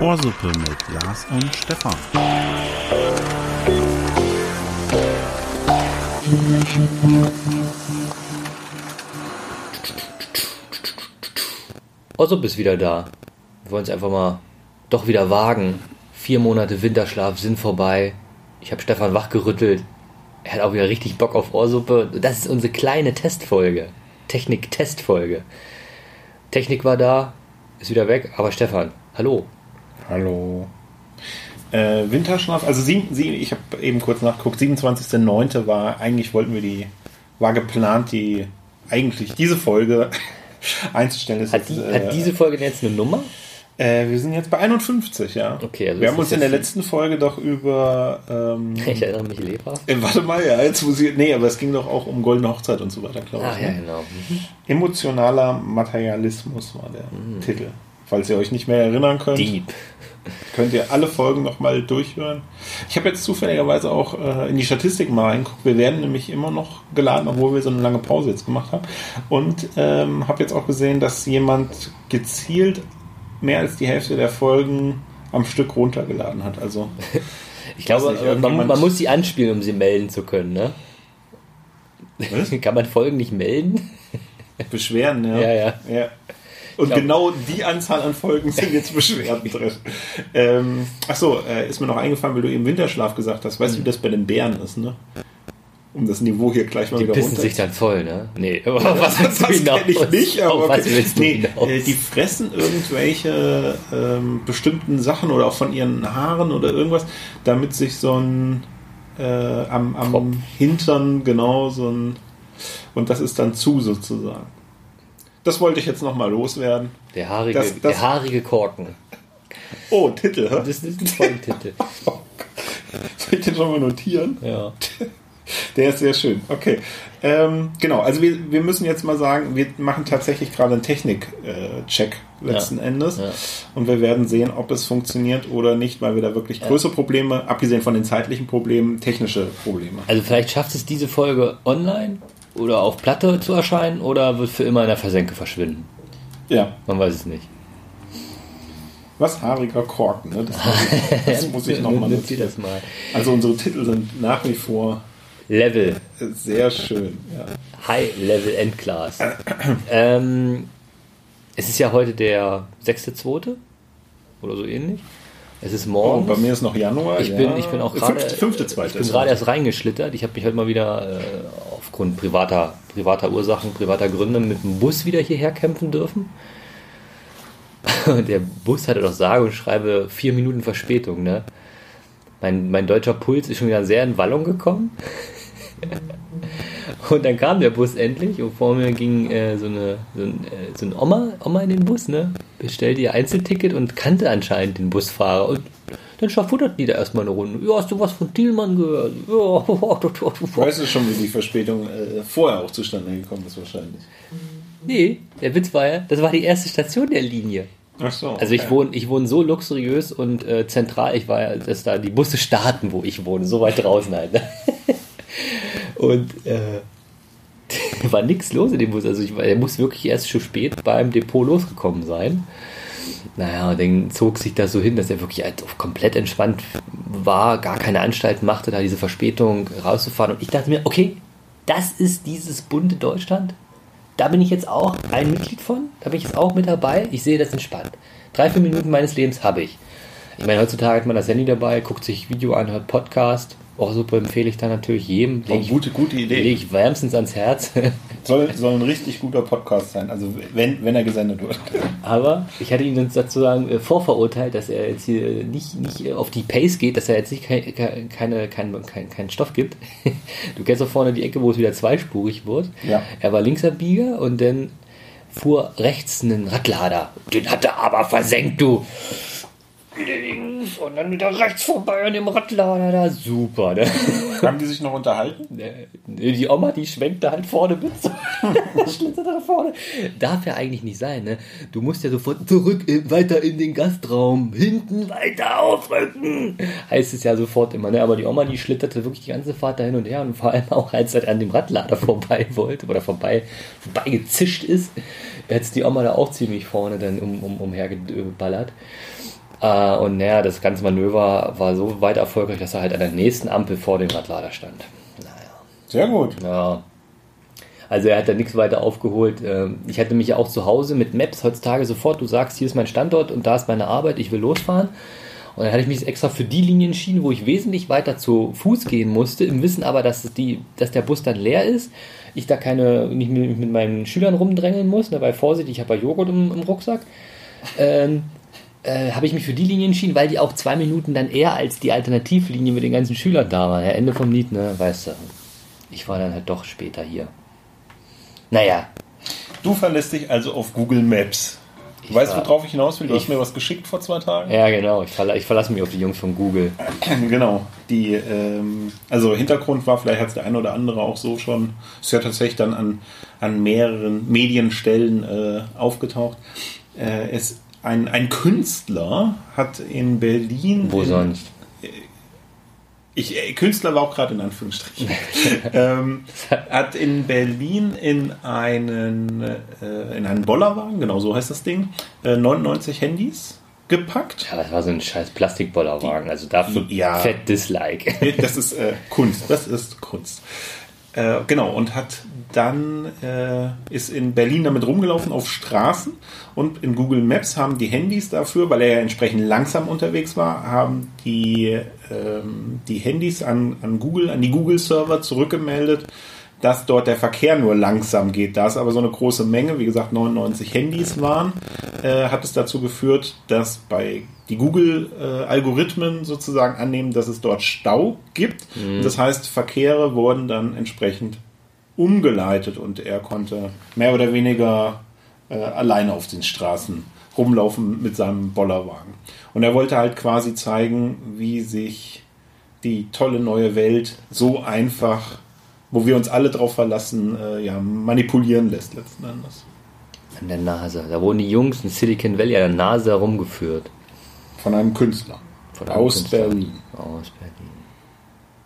Ohrsuppe mit Lars und Stefan. Ossop ist wieder da. Wir wollen es einfach mal doch wieder wagen. Vier Monate Winterschlaf sind vorbei. Ich habe Stefan wachgerüttelt. Er hat auch wieder richtig Bock auf Ohrsuppe. Das ist unsere kleine Testfolge. Technik-Testfolge. Technik war da, ist wieder weg, aber Stefan, hallo. Hallo. Äh, Winterschlaf, also sieben, sieben, ich habe eben kurz nachgeguckt, 27.09. war, eigentlich wollten wir die, war geplant, die, eigentlich diese Folge einzustellen. Ist Hat, die, äh, hat diese Folge denn jetzt eine Nummer? Äh, wir sind jetzt bei 51, ja. Okay, also wir haben uns in der letzten Folge doch über, ähm, Ich erinnere mich lebhaft. äh, warte mal, ja, jetzt muss ich, nee, aber es ging doch auch um Goldene Hochzeit und so weiter, glaube Ah, ich. ja, ne? genau. Mhm. Emotionaler Materialismus war der Titel. Falls ihr euch nicht mehr erinnern könnt. Deep. könnt ihr alle Folgen nochmal durchhören. Ich habe jetzt zufälligerweise auch äh, in die Statistiken mal reingeguckt. Wir werden nämlich immer noch geladen, obwohl wir so eine lange Pause jetzt gemacht haben. Und ähm, habe jetzt auch gesehen, dass jemand gezielt mehr als die Hälfte der Folgen am Stück runtergeladen hat. Also Ich glaube, nicht, man, man muss sie anspielen, um sie melden zu können, ne? Was? Kann man Folgen nicht melden? Beschwerden, ja. Ja, ja. ja. Und glaub- genau die Anzahl an Folgen sind jetzt Beschwerden drin. Ähm, achso, äh, ist mir noch eingefallen, weil du eben Winterschlaf gesagt hast. Weißt du, wie das bei den Bären ist, ne? Um das Niveau hier gleich mal Die wieder pissen runter sich dann voll, ne? Nee, aber was willst das du hinaus? kenn ich nicht, aber was okay. nee, äh, die fressen irgendwelche ähm, bestimmten Sachen oder auch von ihren Haaren oder irgendwas, damit sich so ein äh, am, Kopf. am Hintern genau so ein und das ist dann zu sozusagen. Das wollte ich jetzt nochmal loswerden. Der haarige, Das- das- der haarige Korken. Oh, Titel, hä? Das ist ein Folgentitel. Soll ich den schon mal notieren? Ja. Der ist sehr schön. Okay. Ähm, genau, also wir, wir müssen jetzt mal sagen, wir machen tatsächlich gerade einen Technik-Check letzten Ja. Endes. Ja. Und wir werden sehen, ob es funktioniert oder nicht, weil wir da wirklich größere Probleme, abgesehen von den zeitlichen Problemen, technische Probleme haben. Also vielleicht schafft es diese Folge online oder auf Platte zu erscheinen oder wird für immer in der Versenke verschwinden. Ja, Man weiß es nicht. was haariger Korken, ne? Das muss ich, das muss ich nochmal. Also unsere Titel sind nach wie vor Level. sehr schön. Ja. High Level Endclass. ähm, es ist ja heute der 6.2. oder so ähnlich. Es ist Oh, morgen. bei mir ist noch Januar. Ich ja. bin, ich bin auch gerade. Fünfte, fünfte. Ich bin gerade erst reingeschlittert. Ich habe mich heute mal wieder äh, aufgrund privater, privater Ursachen, privater Gründe mit dem Bus wieder hierher kämpfen dürfen. Und der Bus hatte doch sage und schreibe vier Minuten Verspätung, ne? Mein, mein deutscher Puls ist schon wieder sehr in Wallung gekommen. Und dann kam der Bus endlich und vor mir ging äh, so, eine, so, ein, äh, so ein Oma, Oma in den Bus, ne? Bestellte ihr Einzelticket und kannte anscheinend den Busfahrer. Und dann schaffuttert die da erstmal eine Runde. Ja, hast du was von Thielmann gehört? Ja, Weißt du schon, wie die Verspätung äh, vorher auch zustande gekommen ist wahrscheinlich? Nee, der Witz war ja, das war die erste Station der Linie. Ach so. Also ich wohne, ich wohne so luxuriös und äh, zentral, ich war ja, dass da die Busse starten, wo ich wohne, so weit draußen halt. Ne? Und äh, war nichts los in dem Bus. Also ich, der muss wirklich erst zu spät beim Depot losgekommen sein. Naja, und dann zog sich das so hin, dass er wirklich halt komplett entspannt war, gar keine Anstalten machte, da diese Verspätung rauszufahren. Und ich dachte mir, okay, das ist dieses bunte Deutschland. Da bin ich jetzt auch ein Mitglied von. Da bin ich jetzt auch mit dabei. Ich sehe das entspannt. Drei, vier Minuten meines Lebens habe ich. Ich meine, heutzutage hat man das Handy dabei, guckt sich Video an, hört Podcast. Auch super empfehle ich da natürlich jedem. Oh, gute, gute lege Idee. ich wärmstens ans Herz. Soll, soll ein richtig guter Podcast sein, also wenn, wenn er gesendet wird. Aber ich hatte ihn uns sozusagen äh, vorverurteilt, dass er jetzt hier nicht, nicht äh, auf die Pace geht, dass er jetzt nicht kei- kei- keine, keinen kein, keinen Stoff gibt. Du kennst doch vorne die Ecke, wo es wieder zweispurig wird. Ja. Er war Linksabbieger und dann fuhr rechts einen Radlader. Den hat er aber versenkt, du. Links und dann wieder rechts vorbei an dem Radlader da. Super, ne? Haben die sich noch unterhalten? Die Oma, die schwenkt da halt vorne mit. Schlittert da vorne. Darf ja eigentlich nicht sein, ne? Du musst ja sofort zurück, weiter in den Gastraum, hinten weiter aufrücken. Heißt es ja sofort immer, ne? Aber die Oma, die schlitterte wirklich die ganze Fahrt da hin und her und vor allem auch, als er an dem Radlader vorbei wollte oder vorbei, vorbei gezischt ist, hat die Oma da auch ziemlich vorne dann um, um, umhergeballert. Äh, und naja, das ganze Manöver war so weit erfolgreich, dass er halt an der nächsten Ampel vor dem Radlader stand. Naja. Sehr gut. Ja. Also er hat da nichts weiter aufgeholt. Ähm, Ich hatte mich ja auch zu Hause mit Maps heutzutage sofort, du sagst, hier ist mein Standort und da ist meine Arbeit, ich will losfahren. Und dann hatte ich mich extra für die Linie entschieden, wo ich wesentlich weiter zu Fuß gehen musste, im Wissen aber, dass, die, dass der Bus dann leer ist, ich da keine, nicht mit, mit meinen Schülern rumdrängeln muss, ne, weil Vorsicht, ich habe ja Joghurt im, im Rucksack. Ähm, äh, habe ich mich für die Linie entschieden, weil die auch zwei Minuten dann eher als die Alternativlinie mit den ganzen Schülern da war. Ja, Ende vom Lied, ne, weißt du. Ich war dann halt doch später hier. Naja, Du verlässt dich also auf Google Maps. Du Ich weißt, war- worauf ich hinaus will? Du ich- hast mir was geschickt vor zwei Tagen. ja genau, ich, verla ich verlasse mich auf die Jungs von Google. Genau. Die, ähm, also Hintergrund war, vielleicht hat es der eine oder andere auch so schon, ist ja tatsächlich dann an, an mehreren Medienstellen äh, aufgetaucht. Äh, es, ein, ein Künstler hat in Berlin. Wo in, sonst? Ich, äh, Künstler war auch gerade in Anführungsstrichen. ähm, hat in Berlin in einen, äh, in einen Bollerwagen, genau so heißt das Ding, äh, 99 Handys gepackt. Ja, das war so ein scheiß Plastikbollerwagen, also dafür Ja. fett Dislike. Das ist äh, Kunst. Das ist Kunst. Äh, genau, und hat dann äh, ist in Berlin damit rumgelaufen auf Straßen und in Google Maps haben die Handys dafür, weil er ja entsprechend langsam unterwegs war, haben die, ähm, die Handys an, an Google, an die Google-Server zurückgemeldet, dass dort der Verkehr nur langsam geht. Da es aber so eine große Menge, wie gesagt 99 Handys waren, äh, hat es dazu geführt, dass bei die Google-Algorithmen sozusagen annehmen, dass es dort Stau gibt. Das heißt, Verkehre wurden dann entsprechend umgeleitet und er konnte mehr oder weniger äh, alleine auf den Straßen rumlaufen mit seinem Bollerwagen. Und er wollte halt quasi zeigen, wie sich die tolle neue Welt so einfach, wo wir uns alle drauf verlassen, äh, ja, manipulieren lässt letzten Endes. An der Nase. Da wurden die Jungs in Silicon Valley an der Nase herumgeführt. Von einem Künstler. Von einem aus Künstler. Berlin. Aus Berlin.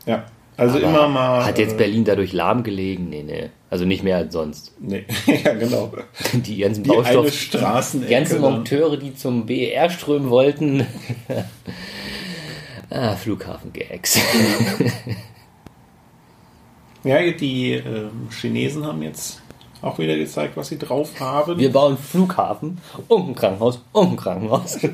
Ja. Also Aber immer mal. Hat jetzt äh, Berlin dadurch lahmgelegen? Nee, nee. Also nicht mehr als sonst. Nee, ja, genau. Die ganzen Die Baustoff, die ganzen dann. Monteure, die zum BER strömen wollten. ah, Flughafen-Gags. Ja, die ähm, Chinesen haben jetzt auch wieder gezeigt, was sie drauf haben. Wir bauen Flughafen und ein Krankenhaus und ein Krankenhaus.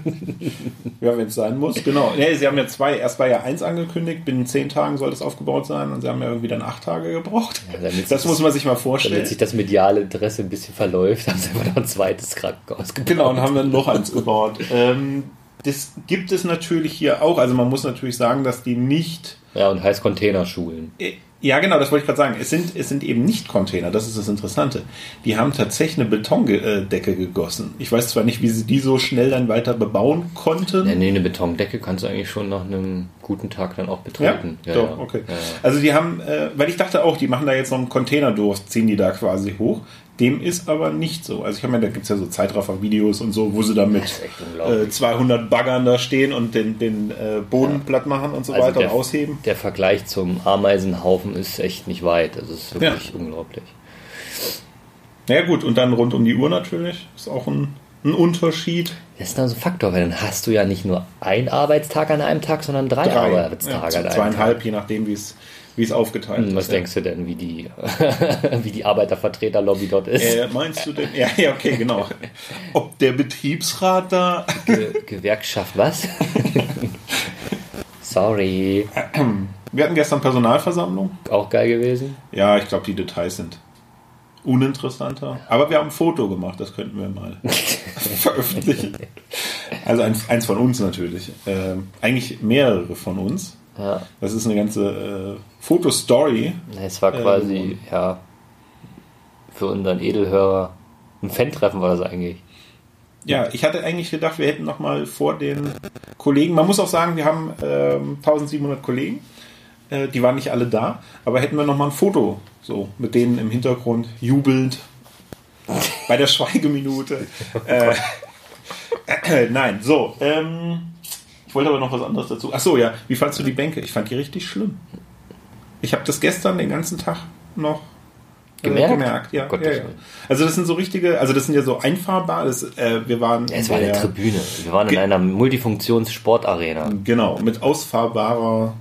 Ja, wenn es sein muss, genau. Nee, sie haben ja zwei, erst war ja eins angekündigt, binnen zehn Tagen soll das aufgebaut sein und sie haben ja irgendwie dann acht Tage gebraucht. Ja, damit das sich- muss man sich mal Damit vorstellen. sich das mediale Interesse ein bisschen verläuft, haben sie einfach noch ein zweites Krankenhaus gebaut. Genau, und haben dann noch eins gebaut. Ähm, das gibt es natürlich hier auch. Also man muss natürlich sagen, dass die nicht Ja, und heißt Containerschulen. Äh, Ja, genau, das wollte ich gerade sagen. Es sind, es sind eben nicht Container, das ist das Interessante. Die haben tatsächlich eine Betondecke gegossen. Ich weiß zwar nicht, wie sie die so schnell dann weiter bebauen konnten. Ja, nee, eine Betondecke kannst du eigentlich schon nach einem guten Tag dann auch Ja, betreten. doch, okay. Ja, ja. Also die haben, äh, weil ich dachte auch, die machen da jetzt noch einen Container durch, ziehen die da quasi hoch. Dem ist aber nicht so. Also ich habe mir, da gibt es ja so Zeitraffer-Videos und so, wo sie da mit äh, 200 Baggern da stehen und den, den äh, Boden platt machen und so Also weiter der- und ausheben. Der Vergleich zum Ameisenhaufen ist echt nicht weit. Das ist wirklich unglaublich. Naja gut, und dann rund um die Uhr natürlich. Ist auch ein, ein Unterschied. Das ist dann so ein Faktor, weil dann hast du ja nicht nur einen Arbeitstag an einem Tag, sondern drei, Arbeitstage ja, an einem zweieinhalb, Tag. je nachdem, wie es wie es aufgeteilt Hm, Was ist. denkst du denn, wie die, wie die Arbeitervertreterlobby dort ist? Äh, meinst du denn? Ja, ja, okay, genau. Ob der Betriebsrat da. Ge Gewerkschaft was? Sorry. Wir hatten gestern Personalversammlung. Auch geil gewesen. Ja, ich glaube, die Details sind uninteressanter. Aber wir haben ein Foto gemacht, das könnten wir mal veröffentlichen. Also eins, eins von uns natürlich. Ähm, eigentlich mehrere von uns. Ja. Das ist eine ganze äh, Fotostory. Es war quasi, ja, für unseren Edelhörer ein Fan-Treffen war das eigentlich. Ja, ich hatte eigentlich gedacht, wir hätten noch mal vor den Kollegen. Man muss auch sagen, wir haben ähm, 1700 Kollegen. Äh, die waren nicht alle da, aber hätten wir noch mal ein Foto so mit denen im Hintergrund jubelnd bei der Schweigeminute. äh, äh, nein, so. Ähm, ich wollte aber noch was anderes dazu. Ach so, ja. Wie fandst du die Bänke? Ich fand die richtig schlimm. Ich habe das gestern den ganzen Tag noch äh, Gemerkt? gemerkt. Ja, Gottes ja, ja. Also das sind so richtige, also das sind ja so einfahrbar. Das, äh, wir waren Ja, es in war eine Tribüne. Wir waren in einer Multifunktions-Sportarena. Genau, mit ausfahrbarer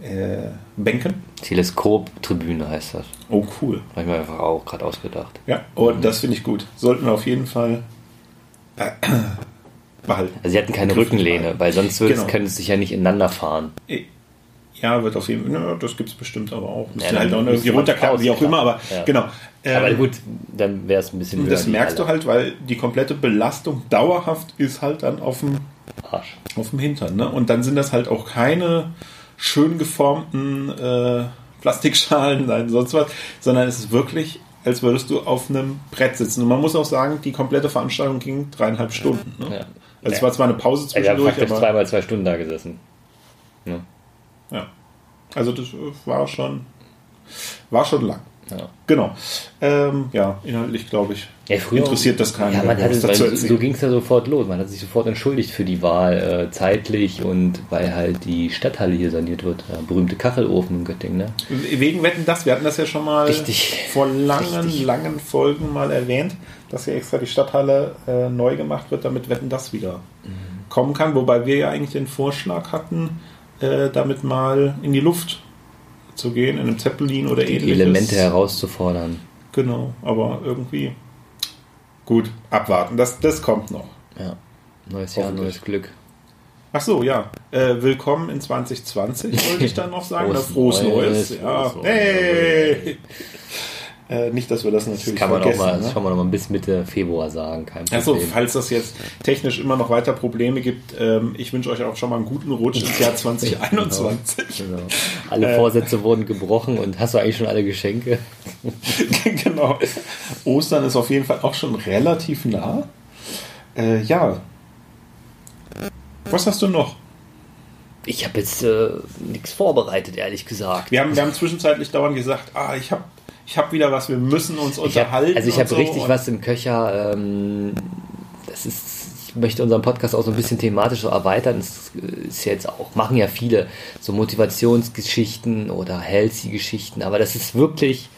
äh, Bänken. Teleskop-Tribüne heißt das. Oh, cool. Habe ich mir einfach auch gerade ausgedacht. Ja, und das finde ich gut. Sollten wir auf jeden Fall äh, behalten. Also sie hatten keine Rückenlehne, weil sonst Genau. könnte es sich ja nicht ineinander fahren. Ja, wird auf jeden Fall, das gibt es bestimmt aber auch. Müssen Ja, halt dann auch irgendwie müsste runterklappen, wie auch ausklappen. immer, aber Ja. genau. Ähm, Aber gut, dann wäre es ein bisschen das merkst du halt, weil die komplette Belastung dauerhaft ist halt dann auf dem, Arsch. auf dem Hintern. Ne? Und dann sind das halt auch keine schön geformten äh, Plastikschalen, nein, sonst was, sondern es ist wirklich, als würdest du auf einem Brett sitzen. Und man muss auch sagen, die komplette Veranstaltung ging dreieinhalb Stunden. Ne? Ja. Also es war zwar eine Pause zwischendurch, praktisch aber zweimal zwei Stunden da gesessen. Ne? ja. Also das war schon, war schon lang. Ja. Genau. Ähm, ja, inhaltlich glaube ich. Ja, früher, Interessiert das keinen, Ja, man hatte, so ging es ja sofort los. Man hat sich sofort entschuldigt für die Wahl äh, zeitlich und weil halt die Stadthalle hier saniert wird. Der berühmte Kachelofen in Göttingen. Ne? Wegen Wetten das, wir hatten das ja schon mal Richtig. vor langen, Richtig. langen Folgen mal erwähnt, dass hier extra die Stadthalle äh, neu gemacht wird, damit Wetten das wieder Mhm. kommen kann. Wobei wir ja eigentlich den Vorschlag hatten, äh, damit mal in die Luft zu gehen, in einem Zeppelin oder Die ähnliches. Elemente herauszufordern. Genau, aber irgendwie gut, abwarten. Das, das kommt noch. Ja. Neues Jahr, neues Glück. Ach so, ja. Äh, willkommen in 2020, wollte ich dann noch sagen. Frohes Frohes Neues. Neues, Ja. frohes Hey! Äh, nicht, dass wir das natürlich Das kann man auch vergessen. mal, das ne? kann man auch mal bis Mitte Februar sagen. Kein Achso, Problem. falls das jetzt technisch immer noch weiter Probleme gibt, ähm, ich wünsche euch auch schon mal einen guten Rutsch ins Jahr 2021. Genau. Alle Äh. Vorsätze wurden gebrochen und hast du eigentlich schon alle Geschenke? genau. Ostern ist auf jeden Fall auch schon relativ nah. Äh, ja. Was hast du noch? Ich habe jetzt äh, nichts vorbereitet, ehrlich gesagt. Wir haben, wir haben zwischenzeitlich dauernd gesagt, ah, ich habe ich hab wieder was, wir müssen uns Ich hab, unterhalten. also ich habe so. richtig was im Köcher. Ähm, das ist, ich möchte unseren Podcast auch so ein bisschen thematisch so erweitern. Das ist ja jetzt auch, machen ja viele so Motivationsgeschichten oder Healthy-Geschichten, aber das ist wirklich,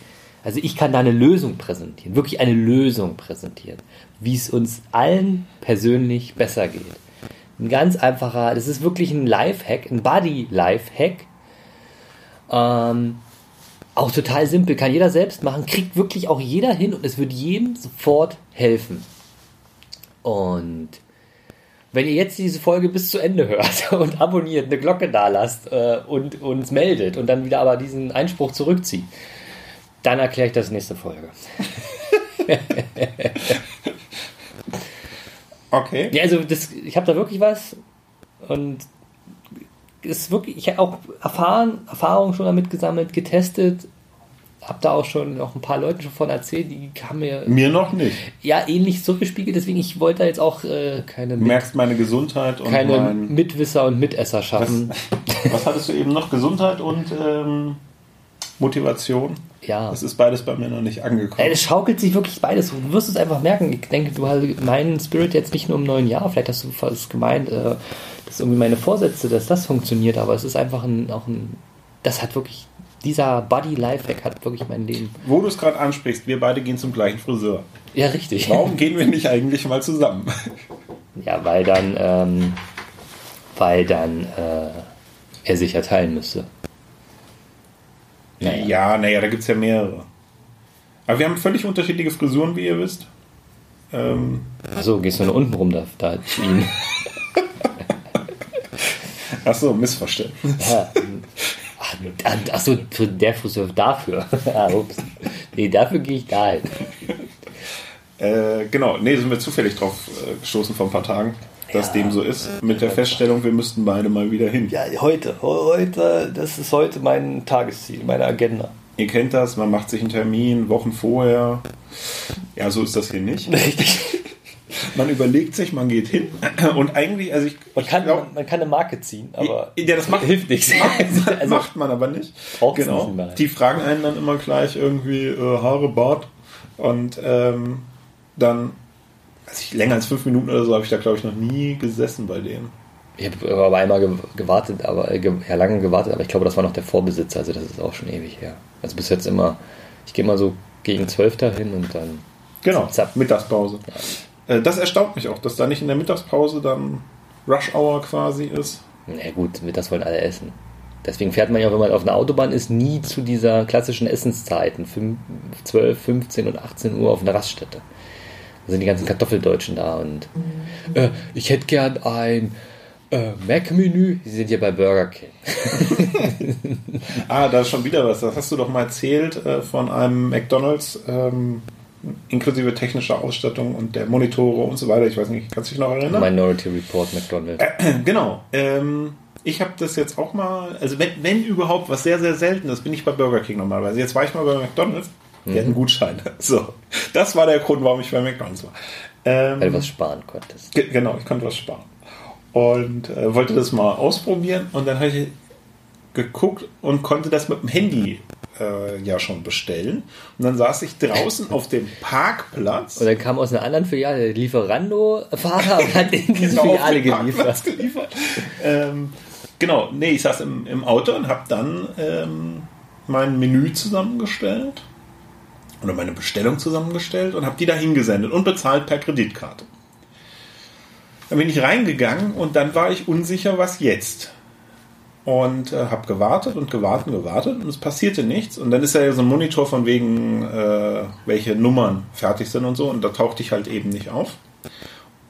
also ich kann da eine Lösung präsentieren, wirklich eine Lösung präsentieren, wie es uns allen persönlich besser geht. Ein ganz einfacher, das ist wirklich ein Lifehack, ein Body-Lifehack. Ähm, auch total simpel, kann jeder selbst machen, kriegt wirklich auch jeder hin und es wird jedem sofort helfen. Und wenn ihr jetzt diese Folge bis zu Ende hört und abonniert, eine Glocke da lasst äh, und uns meldet und dann wieder aber diesen Einspruch zurückzieht, dann erkläre ich das nächste Folge. Okay. Ja, also das, ich habe da wirklich was und ist wirklich, ich habe auch erfahren, Erfahrungen schon damit gesammelt, getestet, habe da auch schon noch ein paar Leuten schon von erzählt, die haben mir Mir noch nicht. ja ähnlich zurückgespiegelt, deswegen ich wollte da jetzt auch äh, keine, Du merkst meine Gesundheit und keine mein. Mitwisser und Mitesser schaffen. Was hattest du eben noch? Gesundheit und ähm, Motivation? Ja. Das ist beides bei mir noch nicht Ey, angekommen. es schaukelt sich wirklich beides. Du wirst es einfach merken. Ich denke, du hast meinen Spirit jetzt nicht nur im neuen Jahr. Vielleicht hast du fast gemeint, äh, dass irgendwie meine Vorsätze, dass das funktioniert. Aber es ist einfach ein, auch ein, das hat wirklich, dieser Body Lifehack hat wirklich mein Leben. Wo du es gerade ansprichst, wir beide gehen zum gleichen Friseur. Ja, richtig. Warum gehen wir nicht eigentlich mal zusammen? Ja, weil dann, ähm, weil dann äh, er sich ja teilen müsste. Naja. Ja, naja, da gibt es ja mehrere. Aber wir haben völlig unterschiedliche Frisuren, wie ihr wisst. Ähm, Achso, gehst du nur unten rum da, da ihm. Achso, Missverständnis. Ja. Ach, ach- ach so, für der Friseur dafür. ah, ups. Nee, dafür gehe ich da hin. Äh, genau, nee, sind wir zufällig drauf äh, gestoßen vor ein paar Tagen, dass Ja. dem so ist. Mit der Feststellung, wir müssten beide mal wieder hin. Ja, heute. Heute, das ist heute mein Tagesziel, meine Agenda. Ihr kennt das, man macht sich einen Termin Wochen vorher. Ja, so ist das hier nicht. Richtig. man überlegt sich, man geht hin und eigentlich, also ich, Man kann, glaub, man, man kann eine Marke ziehen, aber ja, das macht, hilft nichts. Macht, Also, macht man aber nicht. Genau. nicht mal. Die fragen einen dann immer gleich irgendwie äh, Haare, Bart und ähm, dann, weiß ich, länger als fünf Minuten oder so habe ich da glaube ich noch nie gesessen bei denen. Ich habe aber einmal ge- gewartet, aber äh, ja, lange gewartet, aber ich glaube, das war noch der Vorbesitzer, also das ist auch schon ewig her. Also bis jetzt immer, ich gehe mal so gegen 12 dahin und dann. Genau, Zap, zap. Mittagspause. Äh, das erstaunt mich auch, dass da nicht in der Mittagspause dann Rush Hour quasi ist. Na gut, mittags wollen alle essen. Deswegen fährt man ja, wenn man auf einer Autobahn ist, nie zu dieser klassischen Essenszeiten, fünf- 12, 15 und 18 Uhr auf einer Raststätte. Da sind die ganzen Kartoffeldeutschen da und äh, ich hätte gern ein äh, Mac-Menü. Sie sind ja bei Burger King. Ah, da ist schon wieder was. Das hast du doch mal erzählt äh, von einem McDonalds ähm, inklusive technischer Ausstattung und der Monitore und so weiter. Ich weiß nicht, kannst du dich noch erinnern? Minority Report McDonald's. Genau. Ähm, ich habe das jetzt auch mal, also wenn, wenn überhaupt, was sehr, sehr selten ist, bin ich bei Burger King normalerweise. Jetzt war ich mal bei McDonalds, die hatten Gutscheine. So, das war der Grund, warum ich bei McDonalds war. Ähm, Weil du was sparen konntest. Ge- Genau, ich konnte was sparen. Und äh, wollte das mal ausprobieren und dann habe ich geguckt und konnte das mit dem Handy äh, ja schon bestellen. Und dann saß ich draußen auf dem Parkplatz. Und dann kam aus einer anderen Filiale der Lieferando-Fahrer und hat in diese Genau, Filiale geliefert. geliefert. ähm, genau, nee, ich saß im, im Auto und habe dann ähm, mein Menü zusammengestellt oder meine Bestellung zusammengestellt und habe die da hingesendet und bezahlt per Kreditkarte. Dann bin ich reingegangen und dann war ich unsicher, was jetzt. Und äh, habe gewartet und gewartet und gewartet und es passierte nichts. Und dann ist ja so ein Monitor von wegen, äh, welche Nummern fertig sind und so. Und da tauchte ich halt eben nicht auf.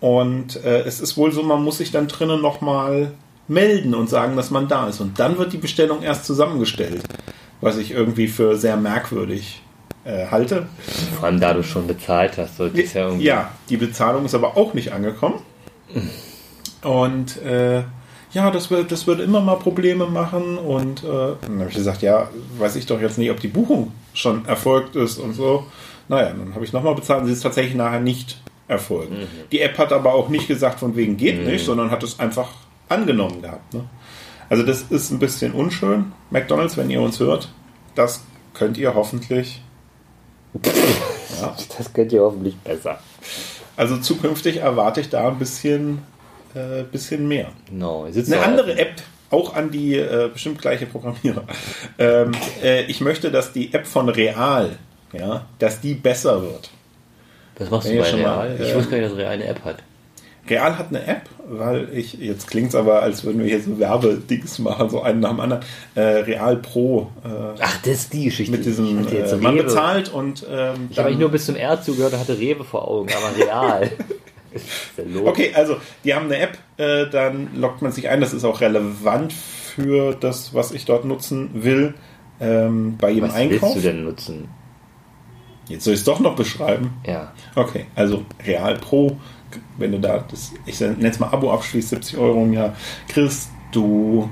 Und äh, es ist wohl so, man muss sich dann drinnen nochmal melden und sagen, dass man da ist. Und dann wird die Bestellung erst zusammengestellt. Was ich irgendwie für sehr merkwürdig äh, halte. Vor allem da du schon bezahlt hast, sollte es ja. Ja, die Bezahlung ist aber auch nicht angekommen. Und äh, ja, das wird, das wird immer mal Probleme machen. Und äh, dann habe ich gesagt, ja, weiß ich doch jetzt nicht, ob die Buchung schon erfolgt ist und so. Naja, dann habe ich nochmal bezahlt und sie ist tatsächlich nachher nicht erfolgt. Die App hat aber auch nicht gesagt, von wegen geht nicht, sondern hat es einfach angenommen gehabt. Ne? Also das ist ein bisschen unschön. McDonald's, wenn ihr uns hört, das könnt ihr hoffentlich. Ja. Das könnt ihr hoffentlich besser. Also zukünftig erwarte ich da ein bisschen, äh, bisschen mehr. No, Eine andere App, auch an die äh, bestimmt gleiche Programmierer. Ähm, äh, ich möchte, dass die App von Real, ja, dass die besser wird. Was machst du Ja, bei schon mal, Real? ich äh, wusste gar nicht, dass Real eine App hat. Real hat eine App, weil ich, jetzt klingt es aber, als würden wir hier so Werbedings machen, so einen nach dem anderen. Äh, Real Pro äh, Ach, das ist die Geschichte. mit diesem, äh, man Rewe. bezahlt und ähm, Ich habe nur bis zum R zugehört und hatte Rewe vor Augen, aber Real. Was? Okay, also die haben eine App, äh, dann loggt man sich ein. Das ist auch relevant für das, was ich dort nutzen will. Ähm, bei jedem Was Einkauf. willst du denn nutzen? Jetzt soll ich es doch noch beschreiben. Ja. Okay, also Real Pro, wenn du da das, ich nenne es mal Abo abschließt, 70 Euro im Jahr, kriegst du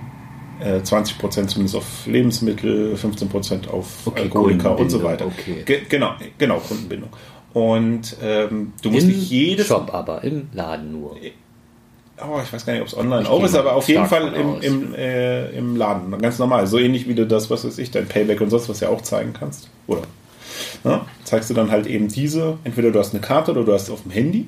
äh, 20% zumindest auf Lebensmittel, 15% auf Okay, Alkoholiker und so weiter. okay. Ge genau, genau, Kundenbindung. Und ähm, du musst Im nicht jedes Shop aber, im Laden nur. Oh, ich weiß gar nicht, ob es online Ich auch ist, aber auf jeden Fall im, im, äh, im Laden. Ganz normal. So ähnlich wie du das, was weiß ich, dein Payback und sonst was ja auch zeigen kannst. Oder? Ne? Zeigst du dann halt eben diese, entweder du hast eine Karte oder du hast es auf dem Handy.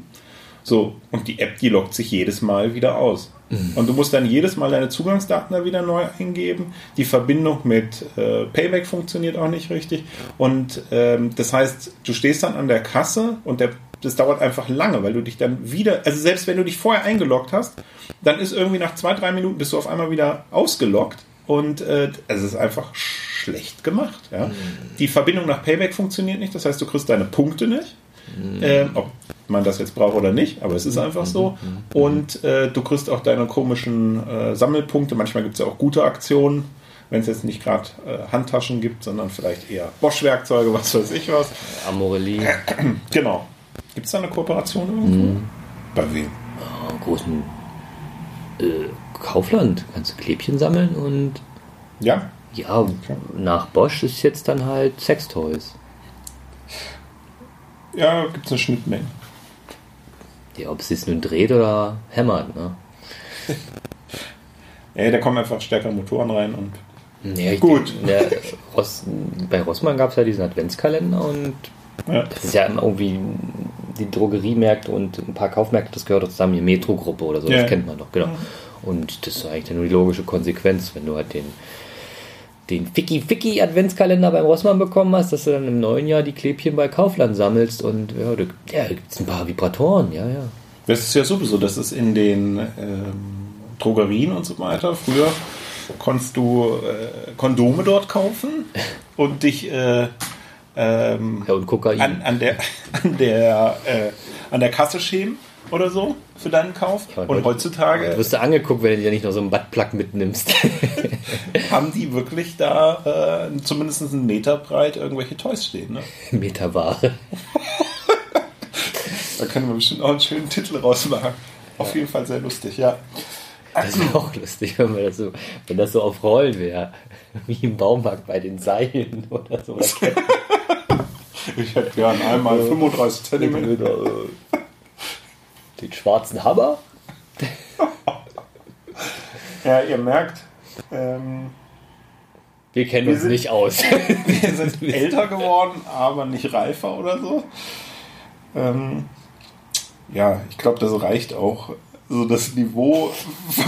So, und die App, die loggt sich jedes Mal wieder aus. Mhm. Und du musst dann jedes Mal deine Zugangsdaten da wieder neu eingeben. Die Verbindung mit äh, Payback funktioniert auch nicht richtig. Und ähm, das heißt, du stehst dann an der Kasse und der, das dauert einfach lange, weil du dich dann wieder, also selbst wenn du dich vorher eingeloggt hast, dann ist irgendwie nach zwei, drei Minuten bist du auf einmal wieder ausgeloggt. Und äh, es ist einfach schlecht gemacht. Ja? Die Verbindung nach Payback funktioniert nicht, das heißt, du kriegst deine Punkte nicht. Ähm, ob man das jetzt braucht oder nicht, aber es ist einfach so. Und äh, du kriegst auch deine komischen äh, Sammelpunkte. Manchmal gibt es ja auch gute Aktionen, wenn es jetzt nicht gerade äh, Handtaschen gibt, sondern vielleicht eher Bosch-Werkzeuge, was weiß ich was. Amorelie, Genau. Gibt es da eine Kooperation irgendwo? Bei wem? oh, großen äh, Kaufland. Kannst du Klebchen sammeln und Ja? ja, nach Bosch ist jetzt dann halt Sextoys. Ja, gibt es eine Schnittmenge. Ja, ob es sich nun dreht oder hämmert, ne? Ja, da kommen einfach stärkere Motoren rein und ich Gut. Denk, der Ross, bei Rossmann gab es ja diesen Adventskalender und ja. das ist ja immer irgendwie die Drogeriemärkte und ein paar Kaufmärkte, das gehört doch zusammen, die Metro-Gruppe oder so, Ja. das kennt man doch, genau. Und das ist eigentlich nur die logische Konsequenz, wenn du halt den, den Ficky-Ficky-Adventskalender beim Rossmann bekommen hast, dass du dann im neuen Jahr die Klebchen bei Kaufland sammelst und ja, da ja, da gibt's ein paar Vibratoren, ja, ja. Das ist ja sowieso, das ist in den ähm, Drogerien und so weiter. Früher konntest du äh, Kondome dort kaufen und dich äh, ähm, Ja, und Kokain. an, an der, an, der, äh, an der Kasse schämen oder so für deinen Kauf. Und heutzutage Du wirst du angeguckt, wenn du dir nicht noch so einen Buttplug mitnimmst. haben die wirklich da äh, zumindest einen Meter breit irgendwelche Toys stehen. Ne? Meterware. Da können wir bestimmt auch einen schönen Titel rausmachen. Auf jeden Fall sehr lustig, ja. Das wäre auch lustig, wenn, das so, wenn das so auf Rollen wäre. Wie im Baumarkt bei den Seilen oder so. Ich hätte gern einmal 35 Zentimeter. Den schwarzen Hammer. Ja, ihr merkt, ähm, Wir kennen Wir uns sind- nicht aus. wir sind älter geworden, aber nicht reifer oder so. Ähm, ja, ich glaube, das reicht auch. So das Niveau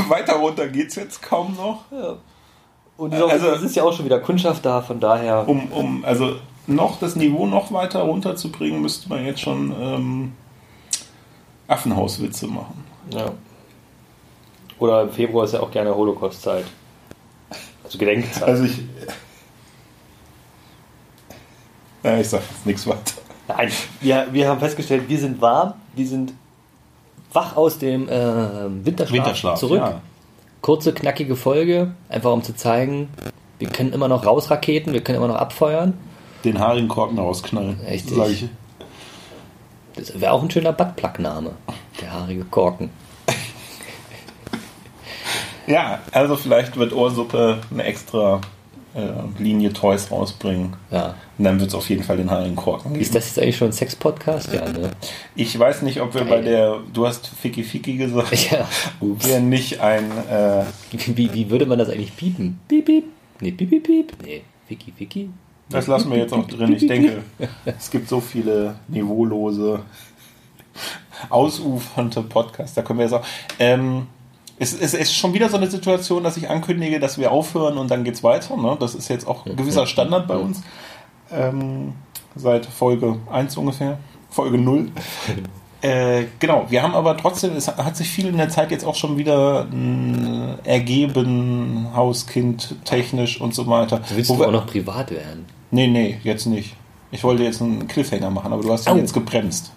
weiter runter geht's jetzt kaum noch. Und Also- es ist ja auch schon wieder Kundschaft da, von daher. Um, um also noch das Niveau noch weiter runterzubringen, müsste man jetzt schon ähm, Affenhauswitze machen. Ja. Oder im Februar ist ja auch gerne Holocaust-Zeit. Also Gedenkzeit. Also ich. Ja, ich sag jetzt nichts weiter. Nein, wir, wir haben festgestellt, wir sind warm, wir sind wach aus dem äh, Winterschlaf, zurück. ja. Kurze, knackige Folge, einfach um zu zeigen, wir können immer noch rausraketen, wir können immer noch abfeuern. Den haarigen Korken rausknallen. Richtig. Sag ich. Das wäre auch ein schöner Buttplug-Name. Der haarige Korken. Ja, also vielleicht wird Ohrsuppe eine extra äh, Linie Toys rausbringen. Ja. Und dann wird es auf jeden Fall den haarigen Korken geben. Ist das jetzt eigentlich schon ein Sex-Podcast? Ja, ne? Ich weiß nicht, ob wir bei der, du hast Ficky Ficky gesagt, Ja. ob wir nicht ein, äh, Wie, wie würde man das eigentlich piepen? Piep, piep. Nee, piep, piep, piep. Nee, Ficky, Ficky. Das lassen wir jetzt auch drin. Ich denke, es gibt so viele niveaulose, ausufernde Podcasts, da können wir jetzt auch, ähm, es, es ist schon wieder so eine Situation, dass ich ankündige, dass wir aufhören und dann geht's weiter. Ne? Das ist jetzt auch ein gewisser Standard bei uns. Ähm, seit Folge 1 ungefähr. Folge 0. Äh, genau, wir haben aber trotzdem, es hat sich viel in der Zeit jetzt auch schon wieder mh, ergeben, Hauskind, technisch und so weiter. Willst Wo du auch noch privat werden? Nee, nee, jetzt nicht. Ich wollte jetzt einen Cliffhanger machen, aber du hast ihn Au. jetzt gebremst.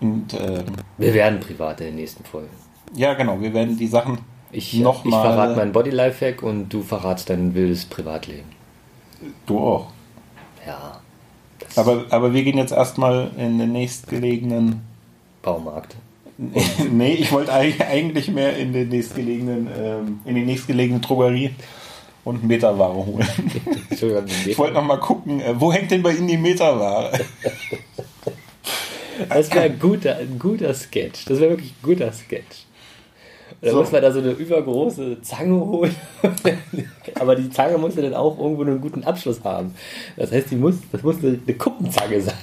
Und ähm, Wir werden privat in der nächsten Folge. ja, genau, wir werden die Sachen Ich, noch ich verrate mein Body-Lifehack und du verratst dein wildes Privatleben. Du auch. Ja, Aber, aber wir gehen jetzt erstmal in den nächstgelegenen. Baumarkt. nee, ich wollte eig- eigentlich mehr in den nächstgelegenen, ähm, in die nächstgelegene Drogerie und Meterware holen. Entschuldigung, Ich wollte noch mal gucken, äh, wo hängt denn bei Ihnen die Meterware? das wäre ein guter, ein guter Sketch. Das wäre wirklich ein guter Sketch. Dann So. muss man da so eine übergroße Zange holen. Aber die Zange muss ja dann auch irgendwo einen guten Abschluss haben. Das heißt, die muss, das muss eine, eine Kuppenzange sein.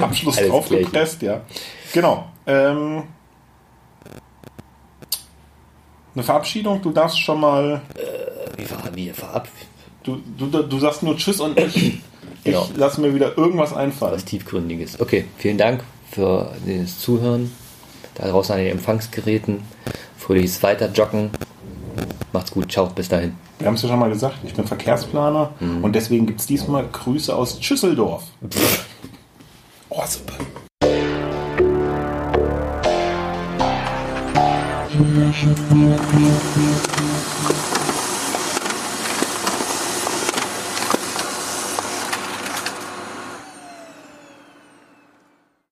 Abschluss Alles draufgepresst, ja. Genau. Ähm, eine Verabschiedung, du darfst schon mal. Wie, ver, wie verab... Du, du, du sagst nur Tschüss und ich, Genau. ich lass mir wieder irgendwas einfallen. was Tiefgründiges. Okay, vielen Dank für das Zuhören. Da draußen an den Empfangsgeräten. Fröhliches Weiterjoggen. Macht's gut, ciao, bis dahin. Wir haben es ja schon mal gesagt, ich bin Verkehrsplaner und deswegen gibt es diesmal Grüße aus Schüsseldorf. Oh, super. Deixa eu